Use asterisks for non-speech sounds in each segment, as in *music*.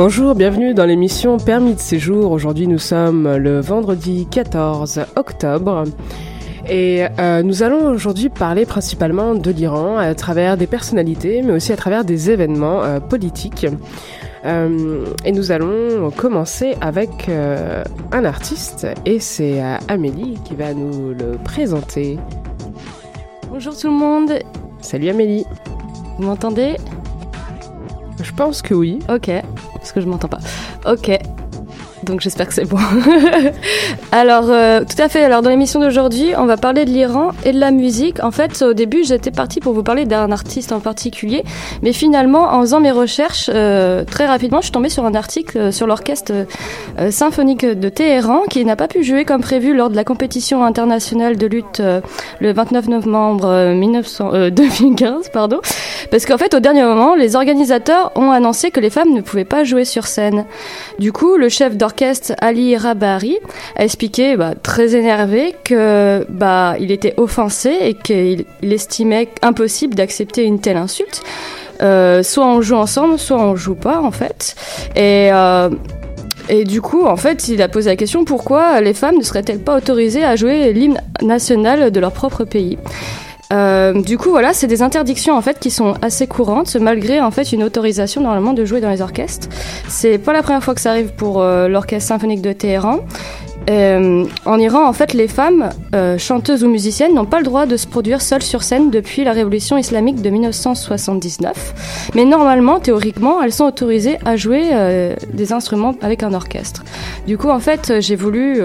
Bonjour, bienvenue dans l'émission Permis de séjour. Aujourd'hui nous sommes le vendredi 14 octobre. Et euh, nous allons aujourd'hui parler principalement de l'Iran à travers des personnalités, mais aussi à travers des événements euh, politiques. Euh, et nous allons commencer avec un artiste, et c'est Amélie qui va nous le présenter. Bonjour tout le monde. Salut Amélie. Vous m'entendez? Je pense que oui. Ok, parce que je m'entends pas. Ok, donc j'espère que c'est bon. *laughs* Alors, euh, tout à fait. Alors, dans l'émission d'aujourd'hui, on va parler de l'Iran et de la musique. En fait, au début, j'étais partie pour vous parler d'un artiste en particulier, mais finalement, en faisant mes recherches, euh, très rapidement, je suis tombée sur un article euh, sur l'orchestre symphonique de Téhéran qui n'a pas pu jouer comme prévu lors de la compétition internationale de lutte le 29 novembre 1900, 2015, *laughs* pardon, parce qu'en fait, au dernier moment, les organisateurs ont annoncé que les femmes ne pouvaient pas jouer sur scène. Du coup, le chef d'orchestre Ali Rabari a expliqué, bah, très énervé, que bah, il était offensé et qu'il estimait impossible d'accepter une telle insulte. Euh, soit on joue ensemble, soit on joue pas en fait. Euh, et du coup, en fait, il a posé la question pourquoi les femmes ne seraient-elles pas autorisées à jouer l'hymne national de leur propre pays? Euh, du coup, voilà, c'est des interdictions en fait qui sont assez courantes, malgré en fait une autorisation normalement de jouer dans les orchestres. C'est pas la première fois que ça arrive pour euh, l'orchestre symphonique de Téhéran. Euh, en Iran, en fait, les femmes, euh, chanteuses ou musiciennes, n'ont pas le droit de se produire seules sur scène depuis la révolution islamique de 1979. Mais normalement, théoriquement, elles sont autorisées à jouer euh, des instruments avec un orchestre. Du coup, en fait, j'ai voulu,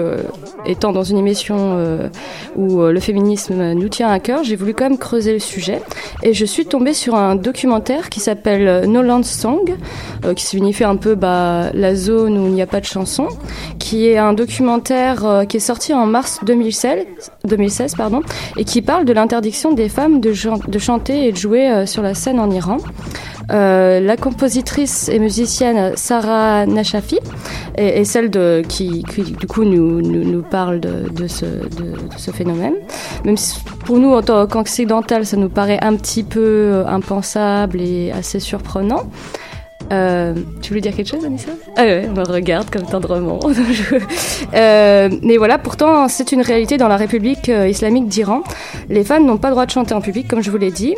étant dans une émission où le féminisme nous tient à cœur, j'ai voulu quand même creuser le sujet. Et je suis tombée sur un documentaire qui s'appelle No Land Song, qui signifie un peu bah, la zone où il n'y a pas de chanson, qui est un documentaire euh, qui est sorti en mars 2016, 2016 pardon, et qui parle de l'interdiction des femmes de, chanter et de jouer euh, sur la scène en Iran. Euh, la compositrice et musicienne Sarah Nashafi est, celle de, qui, du coup nous, nous, parle de, de, ce, de, ce, phénomène. Même si pour nous en tant qu'occidental ça nous paraît un petit peu impensable et assez surprenant. Euh, tu voulais dire quelque chose, Anissa? Ah ouais, on me regarde comme tendrement. *laughs* euh, mais voilà, pourtant, c'est une réalité dans la République euh, islamique d'Iran. Les femmes n'ont pas le droit de chanter en public, comme je vous l'ai dit,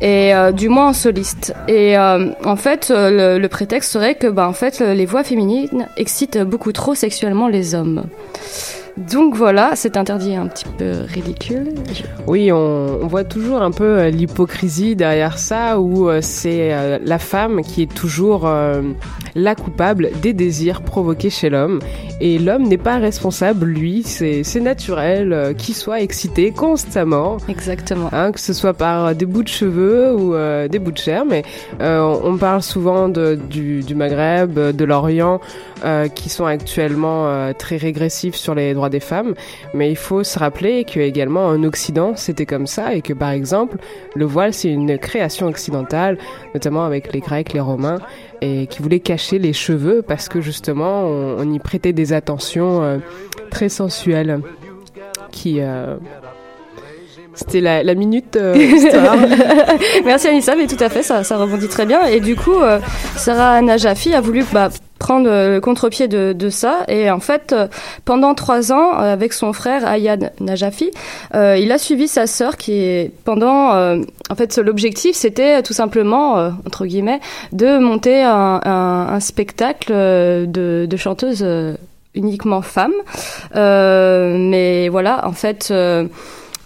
et euh, du moins en soliste. Et en fait, le, le, prétexte serait que, bah, en fait, les voix féminines excitent beaucoup trop sexuellement les hommes. Donc voilà, c'est interdit un petit peu ridicule. Oui, on, voit toujours un peu euh, l'hypocrisie derrière ça, où euh, c'est euh, la femme qui est toujours la coupable des désirs provoqués chez l'homme. Et l'homme n'est pas responsable, lui, c'est naturel qu'il soit excité constamment. Exactement. Hein, que ce soit par des bouts de cheveux ou des bouts de chair, mais on parle souvent de, du, du Maghreb, de l'Orient, qui sont actuellement très régressifs sur les droits des femmes, mais il faut se rappeler que également en Occident c'était comme ça et que par exemple le voile c'est une création occidentale, notamment avec les Grecs, les Romains, et qui voulaient cacher les cheveux parce que justement on, y prêtait des attentions euh, très sensuelles qui euh, c'était la, minute euh, *laughs* Merci Anissa, mais tout à fait, ça, ça rebondit très bien. Et du coup, Sarah Najafi a voulu bah, prendre euh, le contre-pied de, de, ça. Et en fait, euh, pendant trois ans, euh, avec son frère Ayad Najafi, il a suivi sa sœur qui est pendant. en fait, l'objectif, c'était tout simplement, entre guillemets, de monter un, un, un spectacle de, de chanteuses uniquement femmes. mais voilà, en fait.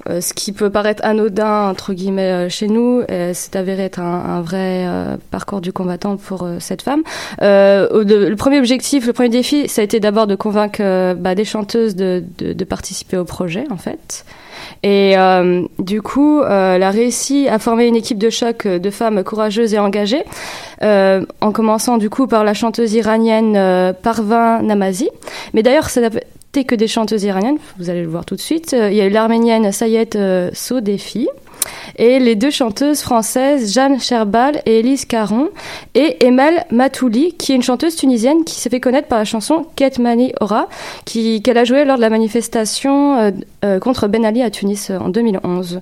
Euh, ce qui peut paraître anodin entre guillemets euh, chez nous, euh, c'est avéré être un, vrai parcours du combattant pour cette femme. le premier objectif, le premier défi, ça a été d'abord de convaincre bah, des chanteuses de, de, de, participer au projet en fait. Et du coup, elle a réussi à former une équipe de choc de femmes courageuses et engagées, en commençant du coup par la chanteuse iranienne Parvin Namazi. Mais d'ailleurs, ça que des chanteuses iraniennes, vous allez le voir tout de suite. Euh, il y a eu l'arménienne Sayed euh, Sodefi et les deux chanteuses françaises Jeanne Cherbal et Elise Caron et Emel Matouli qui est une chanteuse tunisienne qui s'est fait connaître par la chanson Ketmani Ora qu'elle a joué lors de la manifestation euh, contre Ben Ali à Tunis en 2011.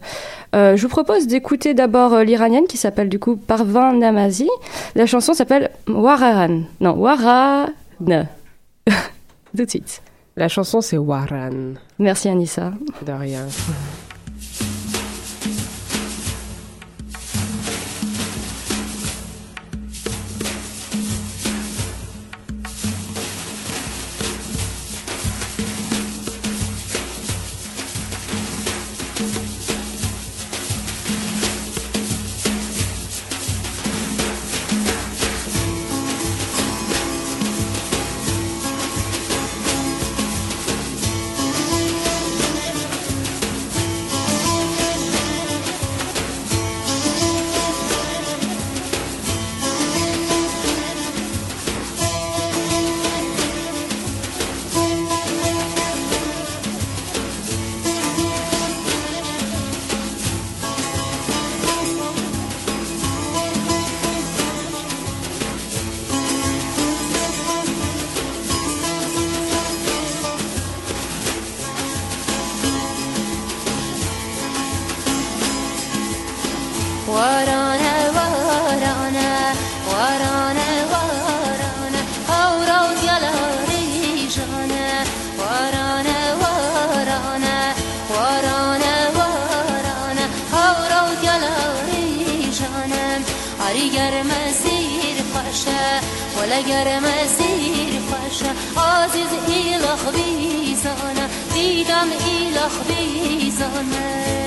je vous propose d'écouter d'abord l'iranienne qui s'appelle du coup Parvin Namazi. La chanson s'appelle Wararan. Non, Waran. *laughs* Tout de suite. La chanson, c'est Waran. Merci Anissa. De rien. *laughs* دیدم ایلخ بیزانه.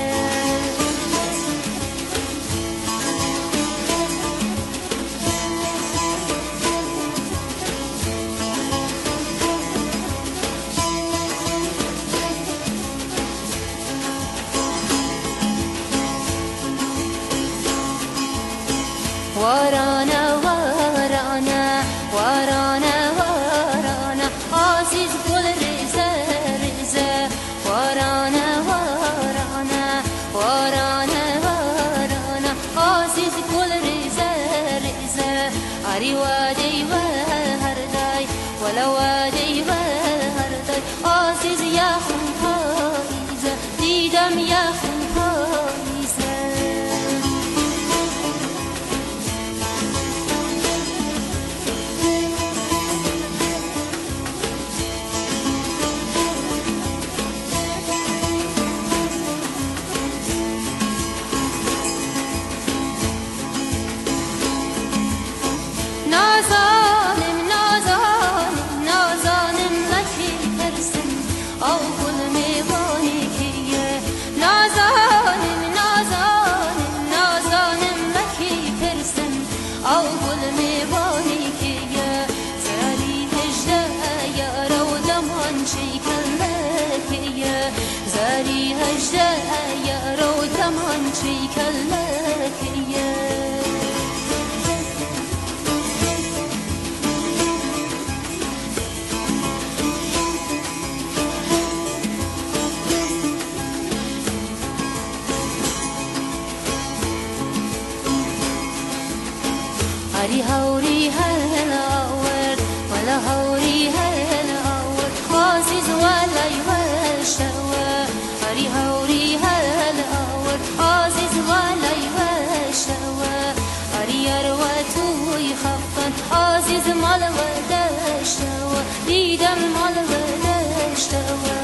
هاري هوري هالأور ولا هوري هالأور خازز ولا يوال شوا هاري هوري هالأور خازز ولا يوال شوا هاري يروتو يخفن عزيز مال ولا شوا ديدم مال ولا شوا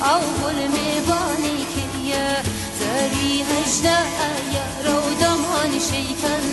اول میبانی که یه زری هجده یا رو دمان شیکن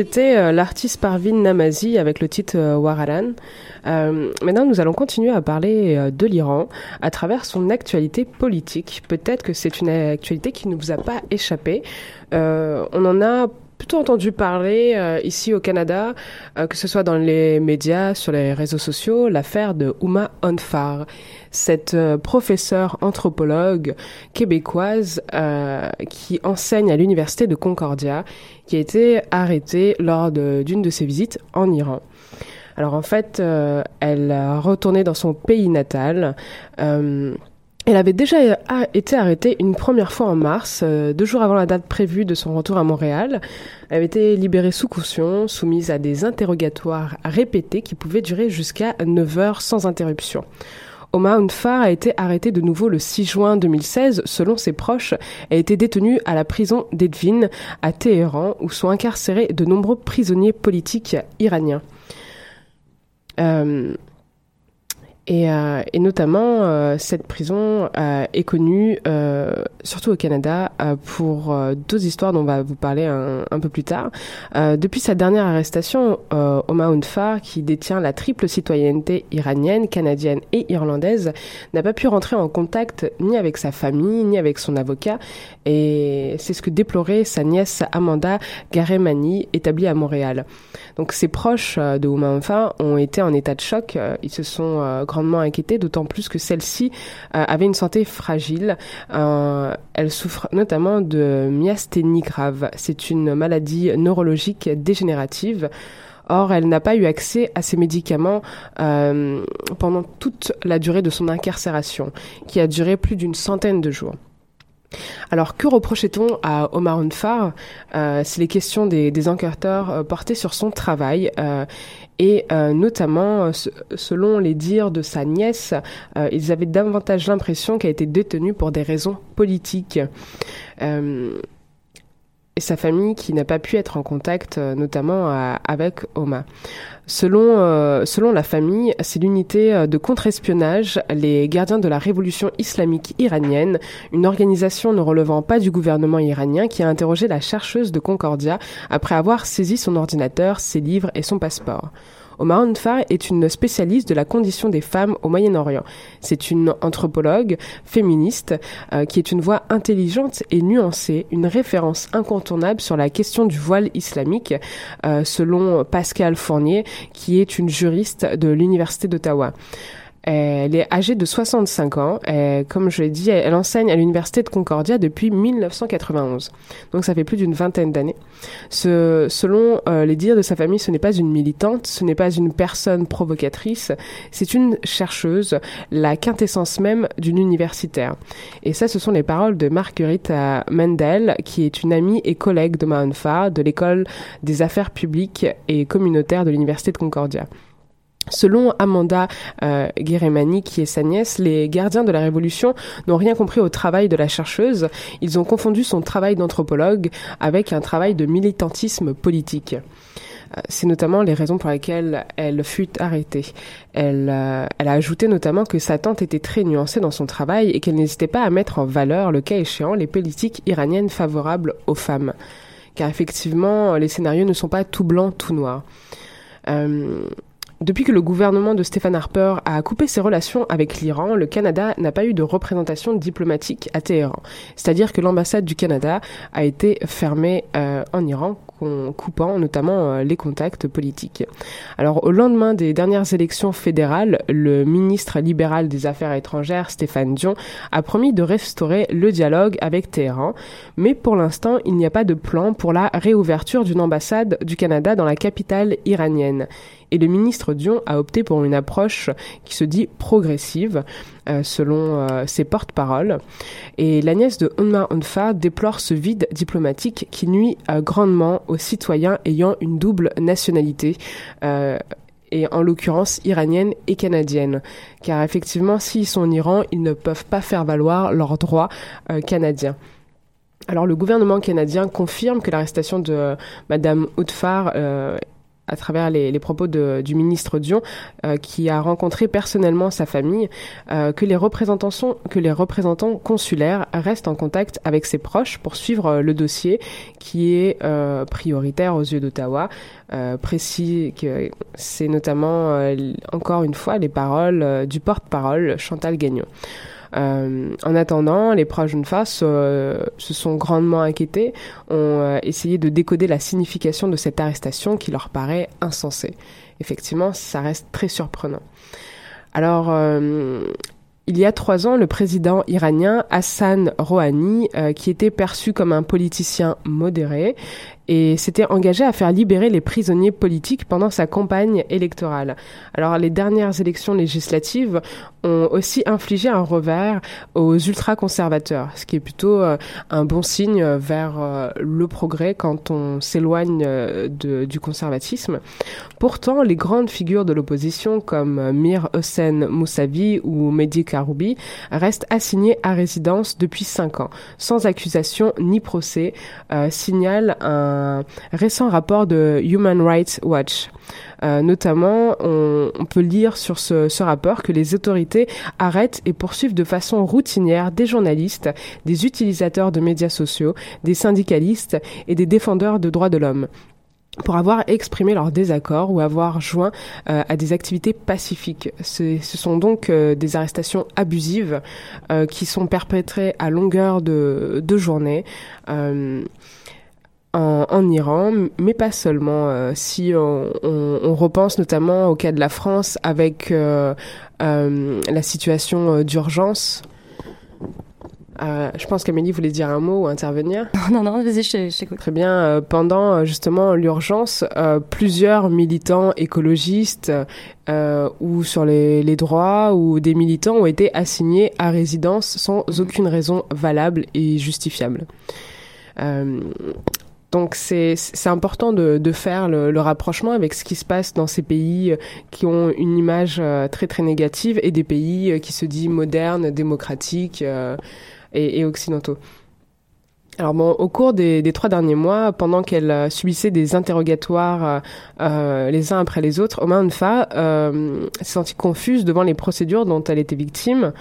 C'était euh, l'artiste Parvin Namazi avec le titre euh, Waralan. Euh, maintenant, nous allons continuer à parler euh, de l'Iran à travers son actualité politique. Peut-être que c'est une actualité qui ne vous a pas échappé. On en a plutôt entendu parler euh, ici au Canada, euh, que ce soit dans les médias, sur les réseaux sociaux, l'affaire de Uma Onfar, cette euh, professeure anthropologue québécoise euh, qui enseigne à l'université de Concordia, qui a été arrêtée lors de- d'une de, ses visites en Iran. Alors en fait, euh, elle a retourné dans son pays natal. Euh, elle avait déjà a- été arrêtée une première fois en mars, euh, deux jours avant la date prévue de son retour à Montréal. Elle avait été libérée sous caution, soumise à des interrogatoires répétés qui pouvaient durer jusqu'à 9 heures sans interruption. Oma Unfar a été arrêtée de nouveau le 6 juin 2016. Selon ses proches, elle a été détenue à la prison d'Edvin à Téhéran, où sont incarcérés de nombreux prisonniers politiques iraniens. Euh, et, euh, et notamment, euh, cette prison euh, est connue, euh, surtout au Canada, euh, pour deux histoires dont on va vous parler un, peu plus tard. Depuis sa dernière arrestation, euh, Oma Unfar, qui détient la triple citoyenneté iranienne, canadienne et irlandaise, n'a pas pu rentrer en contact ni avec sa famille, ni avec son avocat. Et c'est ce que déplorait sa nièce Amanda Garemani, établie à Montréal. Donc ses proches euh, de Uma Unfar ont été en état de choc. Euh, Ils se sont euh, grandement inquiétés, d'autant plus que celle-ci avait une santé fragile. Elle souffre notamment de myasthénie grave. C'est une maladie neurologique dégénérative. Or, elle n'a pas eu accès à ces médicaments pendant toute la durée de son incarcération, qui a duré plus d'une centaine de jours. Alors, que reprochait-on à Omar Unfar euh, C'est les questions des, enquêteurs euh, portées sur son travail euh, et euh, notamment, euh, se- selon les dires de sa nièce, ils avaient davantage l'impression qu'elle était détenue pour des raisons politiques. Euh, sa famille qui n'a pas pu être en contact euh, notamment à- avec Oma. Selon, euh, selon la famille, c'est l'unité euh, de contre-espionnage, les gardiens de la révolution islamique iranienne, une organisation ne relevant pas du gouvernement iranien qui a interrogé la chercheuse de Concordia après avoir saisi son ordinateur, ses livres et son passeport. Omar Unfar est une spécialiste de la condition des femmes au Moyen-Orient. C'est une anthropologue féministe euh, qui est une voix intelligente et nuancée, une référence incontournable sur la question du voile islamique, euh, selon Pascal Fournier, qui est une juriste de l'Université d'Ottawa. Elle est âgée de 65 ans. Et, comme je l'ai dit, elle enseigne à l'Université de Concordia depuis 1991. Donc ça fait plus d'une vingtaine d'années. Ce, selon euh, les dires de sa famille, ce n'est pas une militante, ce n'est pas une personne provocatrice, c'est une chercheuse, la quintessence même d'une universitaire. Et ça, ce sont les paroles de Marguerite euh, Mendel, qui est une amie et collègue de Mahanfa de l'école des affaires publiques et communautaires de l'Université de Concordia. Selon Amanda euh, qui est sa nièce, les gardiens de la Révolution n'ont rien compris au travail de la chercheuse. Ils ont confondu son travail d'anthropologue avec un travail de militantisme politique. Euh, C'est notamment les raisons pour lesquelles elle fut arrêtée. Elle, euh, elle a ajouté notamment que sa tante était très nuancée dans son travail et qu'elle n'hésitait pas à mettre en valeur, le cas échéant, les politiques iraniennes favorables aux femmes. Car effectivement, les scénarios ne sont pas tout blanc, tout noir. Euh, depuis que le gouvernement de Stephen Harper a coupé ses relations avec l'Iran, le Canada n'a pas eu de représentation diplomatique à Téhéran. C'est-à-dire que l'ambassade du Canada a été fermée euh, en Iran, coupant notamment euh, les contacts politiques. Alors au lendemain des dernières élections fédérales, le ministre libéral des Affaires étrangères, Stéphane Dion, a promis de restaurer le dialogue avec Téhéran, mais pour l'instant, il n'y a pas de plan pour la réouverture d'une ambassade du Canada dans la capitale iranienne et le ministre Dion a opté pour une approche qui se dit progressive, euh, selon euh, ses porte-paroles. Et la nièce de Unma Unfa déplore ce vide diplomatique qui nuit euh, grandement aux citoyens ayant une double nationalité. et en l'occurrence iranienne et canadienne. Car effectivement, s'ils sont en Iran, ils ne peuvent pas faire valoir leurs droits canadiens. Alors le gouvernement canadien confirme que l'arrestation de Madame Outfar euh, à travers les, les propos de, du ministre Dion, euh, qui a rencontré personnellement sa famille, euh, que les représentants sont, que les représentants consulaires restent en contact avec ses proches pour suivre euh, le dossier qui est euh, prioritaire aux yeux d'Ottawa. Euh, précis que c'est notamment encore une fois les paroles du porte-parole Chantal Gagnon. Euh, en attendant, les proches d'Unfa se, se sont grandement inquiétés, ont euh, essayé de décoder la signification de cette arrestation qui leur paraît insensée. Effectivement, ça reste très surprenant. Alors, euh, il y a trois ans, le président iranien Hassan Rouhani, euh, qui était perçu comme un politicien modéré, et s'était engagé à faire libérer les prisonniers politiques pendant sa campagne électorale. Alors les dernières élections législatives ont aussi infligé un revers aux ultra-conservateurs, ce qui est plutôt euh, un bon signe vers euh, le progrès quand on s'éloigne euh, du conservatisme. Pourtant, les grandes figures de l'opposition comme Mir Hossein Moussavi ou Mehdi Karoubi restent assignés à résidence depuis cinq ans, sans accusation ni procès, signale un récent rapport de Human Rights Watch. Euh, notamment, on, peut lire sur ce, rapport que les autorités arrêtent et poursuivent de façon routinière des journalistes, des utilisateurs de médias sociaux, des syndicalistes et des défendeurs de droits de l'homme pour avoir exprimé leur désaccord ou avoir joint euh, à des activités pacifiques. Ce, sont donc euh, des arrestations abusives euh, qui sont perpétrées à longueur de journée. En, en Iran, mais pas seulement. Euh, si on, on- on repense notamment au cas de la France avec euh, euh, la situation d'urgence. Je pense qu'Amélie voulait dire un mot ou intervenir. *laughs* non, non, vas-y, je t'écoute. Très bien. pendant justement l'urgence, plusieurs militants écologistes ou sur les, les droits ou des militants ont été assignés à résidence sans aucune raison valable et justifiable. Euh, donc c'est important de, de faire le, le rapprochement avec ce qui se passe dans ces pays euh, qui ont une image euh, très très négative et des pays euh, qui se disent modernes, démocratiques et, et occidentaux. Alors bon, au cours des, des trois derniers mois, pendant qu'elle subissait des interrogatoires euh, les uns après les autres, Oma Onfa euh, s'est sentie confuse devant les procédures dont elle était victime.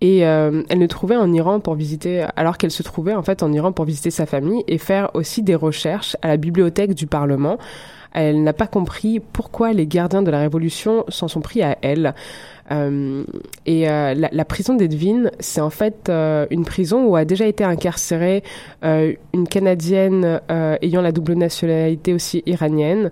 Et euh, elle ne trouvait en Iran pour visiter, alors qu'elle se trouvait en fait en Iran pour visiter sa famille et faire aussi des recherches à la bibliothèque du Parlement. Elle n'a pas compris pourquoi les gardiens de la Révolution s'en sont pris à elle. Euh, et euh, la, la prison d'Edwin, c'est en fait euh, une prison où a déjà été incarcérée euh, une Canadienne euh, ayant la double nationalité aussi iranienne.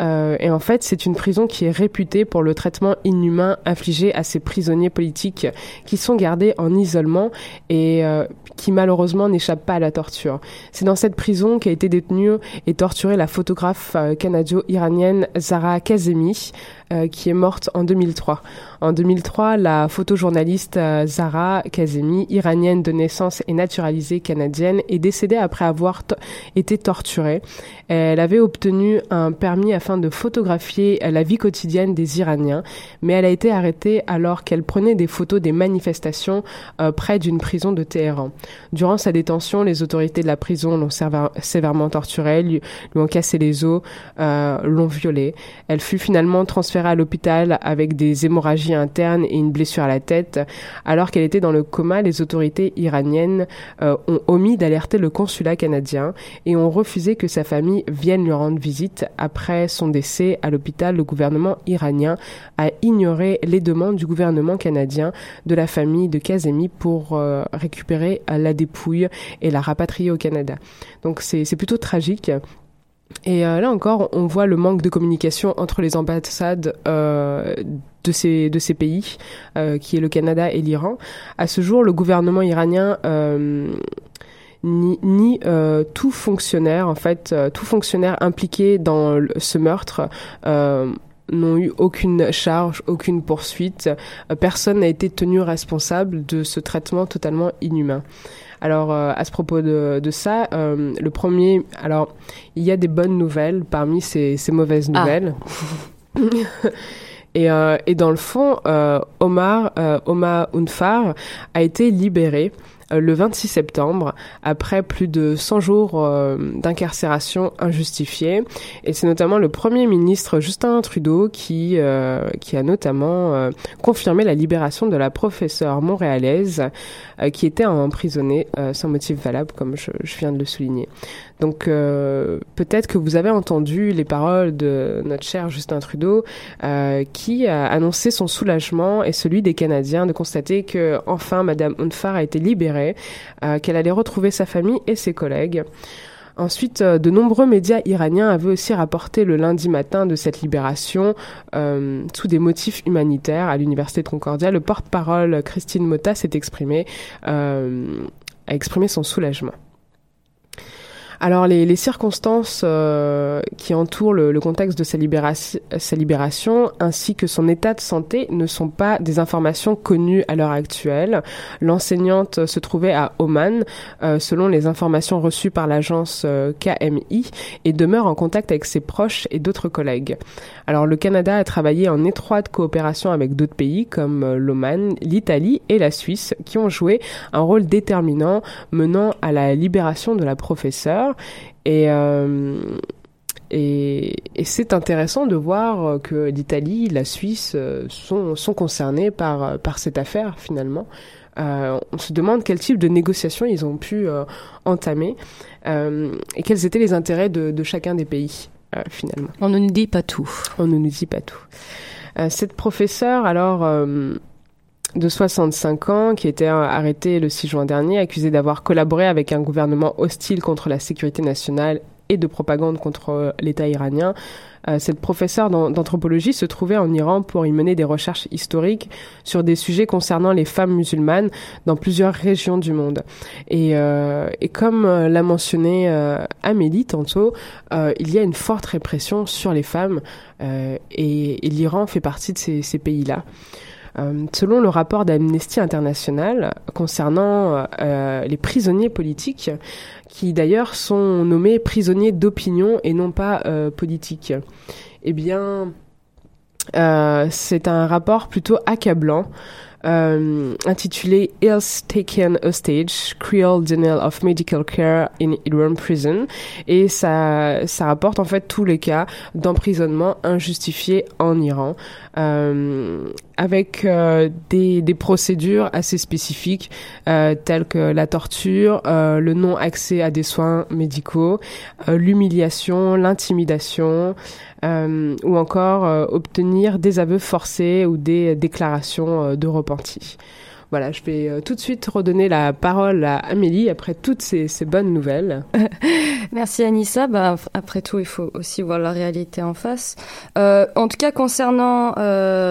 Euh, et en fait, c'est une prison qui est réputée pour le traitement inhumain infligé à ces prisonniers politiques qui sont gardés en isolement et euh, qui malheureusement n'échappent pas à la torture. C'est dans cette prison qu'a été détenue et torturée la photographe euh, canado-iranienne Zara Kazemi, euh, qui est morte en 2003. En 2003, la photojournaliste euh, Zara Kazemi, iranienne de naissance et naturalisée canadienne, est décédée après avoir été torturée. Elle avait obtenu un permis afin de photographier la vie quotidienne des Iraniens, mais elle a été arrêtée alors qu'elle prenait des photos des manifestations euh, près d'une prison de Téhéran. Durant sa détention, les autorités de la prison l'ont sévère- sévèrement torturée, lui, ont cassé les os, euh, l'ont violée. Elle fut finalement transférée à l'hôpital avec des hémorragies internes et une blessure à la tête. Alors qu'elle était dans le coma, les autorités iraniennes euh, ont omis d'alerter le consulat canadien et ont refusé que sa famille vienne lui rendre visite. Après son décès à l'hôpital, le gouvernement iranien a ignoré les demandes du gouvernement canadien de la famille de Kazemi pour euh, récupérer la dépouille et la rapatrier au Canada. Donc c'est plutôt tragique. Et euh, là encore, on voit le manque de communication entre les ambassades euh, de ces de ces pays, euh, qui est le Canada et l'Iran. À ce jour, le gouvernement iranien euh, ni, ni euh, tout fonctionnaire, en fait, euh, tout fonctionnaire impliqué dans ce meurtre. Euh, n'ont eu aucune charge, aucune poursuite. Euh, Personne n'a été tenu responsable de ce traitement totalement inhumain. Alors, euh, à ce propos de, de ça, euh, le premier, alors, il y a des bonnes nouvelles parmi ces, ces mauvaises Ah. nouvelles. *laughs* et, euh, et dans le fond, euh, Omar, euh, Omar Unfar a été libéré le 26 septembre, après plus de 100 jours d'incarcération injustifiée. Et c'est notamment le Premier ministre Justin Trudeau qui, qui a notamment confirmé la libération de la professeure montréalaise qui était emprisonnée euh, sans motif valable, comme je, je viens de le souligner. Donc euh, peut-être que vous avez entendu les paroles de notre cher Justin Trudeau euh, qui a annoncé son soulagement et celui des Canadiens de constater que enfin Madame Unfar a été libérée, euh, qu'elle allait retrouver sa famille et ses collègues. Ensuite, euh, de nombreux médias iraniens avaient aussi rapporté le lundi matin de cette libération euh, sous des motifs humanitaires à l'université de Concordia. Le porte-parole Christine Mota s'est exprimé, euh, a exprimé son soulagement. Alors les, les circonstances euh, qui entourent le, le contexte de sa, libération, sa libération ainsi que son état de santé ne sont pas des informations connues à l'heure actuelle. L'enseignante se trouvait à Oman euh, selon les informations reçues par l'agence euh, KMI et demeure en contact avec ses proches et d'autres collègues. Alors le Canada a travaillé en étroite coopération avec d'autres pays comme euh, l'Oman, l'Italie et la Suisse qui ont joué un rôle déterminant menant à la libération de la professeure et euh, et, et c'est intéressant de voir que l'Italie, la Suisse euh, sont, sont concernés par, par cette affaire finalement. Euh, on se demande quel type de négociations ils ont pu euh, entamer et quels étaient les intérêts de, de chacun des pays finalement. On ne nous dit pas tout. On ne nous dit pas tout. Cette professeure, alors, de 65 ans, qui était arrêtée le 6 juin dernier, accusée d'avoir collaboré avec un gouvernement hostile contre la sécurité nationale et de propagande contre euh, l'État iranien. Euh, cette professeure d'an- d'anthropologie se trouvait en Iran pour y mener des recherches historiques sur des sujets concernant les femmes musulmanes dans plusieurs régions du monde. Et, euh, et comme euh, l'a mentionné Amélie tantôt, il y a une forte répression sur les femmes et, l'Iran fait partie de ces pays-là. Euh, selon le rapport d'Amnesty International concernant euh, les prisonniers politiques, qui d'ailleurs sont nommés prisonniers d'opinion et non pas euh, politiques, eh bien, euh, c'est un rapport plutôt accablant. Euh, intitulé Ills Taken Hostage, Creole Denial of Medical Care in Iran Prison. Et ça, ça rapporte en fait tous les cas d'emprisonnement injustifié en Iran, euh, avec euh, des, des procédures assez spécifiques, euh, telles que la torture, euh, le non-accès à des soins médicaux, euh, l'humiliation, l'intimidation, euh, ou encore euh, obtenir des aveux forcés ou des déclarations euh, de repenti. Voilà, je vais euh, tout de suite redonner la parole à Amélie après toutes ces, bonnes nouvelles. *laughs* Merci Anissa. Bah, après tout, il faut aussi voir la réalité en face. En tout cas, concernant,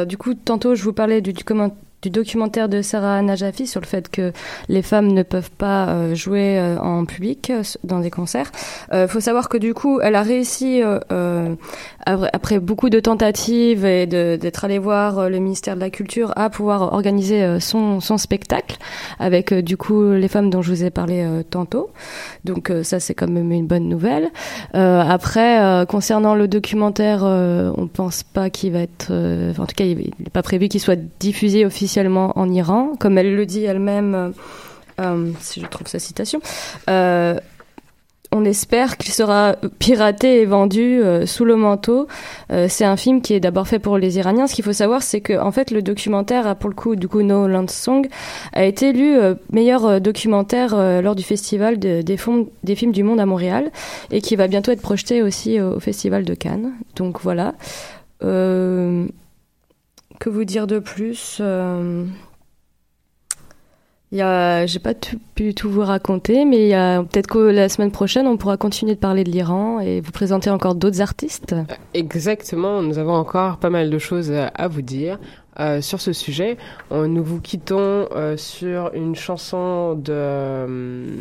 du coup, tantôt je vous parlais du, du, comment- du documentaire de Sarah Najafi sur le fait que les femmes ne peuvent pas euh, jouer euh, en public euh, dans des concerts. Il faut savoir que du coup, elle a réussi, après beaucoup de tentatives et d'être allée voir le ministère de la Culture, à pouvoir organiser son, son spectacle avec du coup les femmes dont je vous ai parlé tantôt. Donc ça c'est quand même une bonne nouvelle. Après concernant le documentaire, on pense pas qu'il va être, en tout cas il n'est pas prévu qu'il soit diffusé officiellement en Iran, comme elle le dit elle-même. euh, euh, si je trouve sa citation. Euh, on espère qu'il sera piraté et vendu sous le manteau. C'est un film qui est d'abord fait pour les Iraniens. Ce qu'il faut savoir, c'est que en fait, le documentaire, a pour le coup, du coup, No a été élu meilleur documentaire lors du festival de- des, films du monde à Montréal et qui va bientôt être projeté aussi au festival de Cannes. Donc voilà. Euh, que vous dire de plus Euh, j'ai pas pu tout vous raconter, mais peut-être que la semaine prochaine, on pourra continuer de parler de l'Iran et vous présenter encore d'autres artistes. Exactement, nous avons encore pas mal de choses à à vous dire. euh, sur ce sujet. Euh, nous vous quittons euh, sur une chanson de, euh,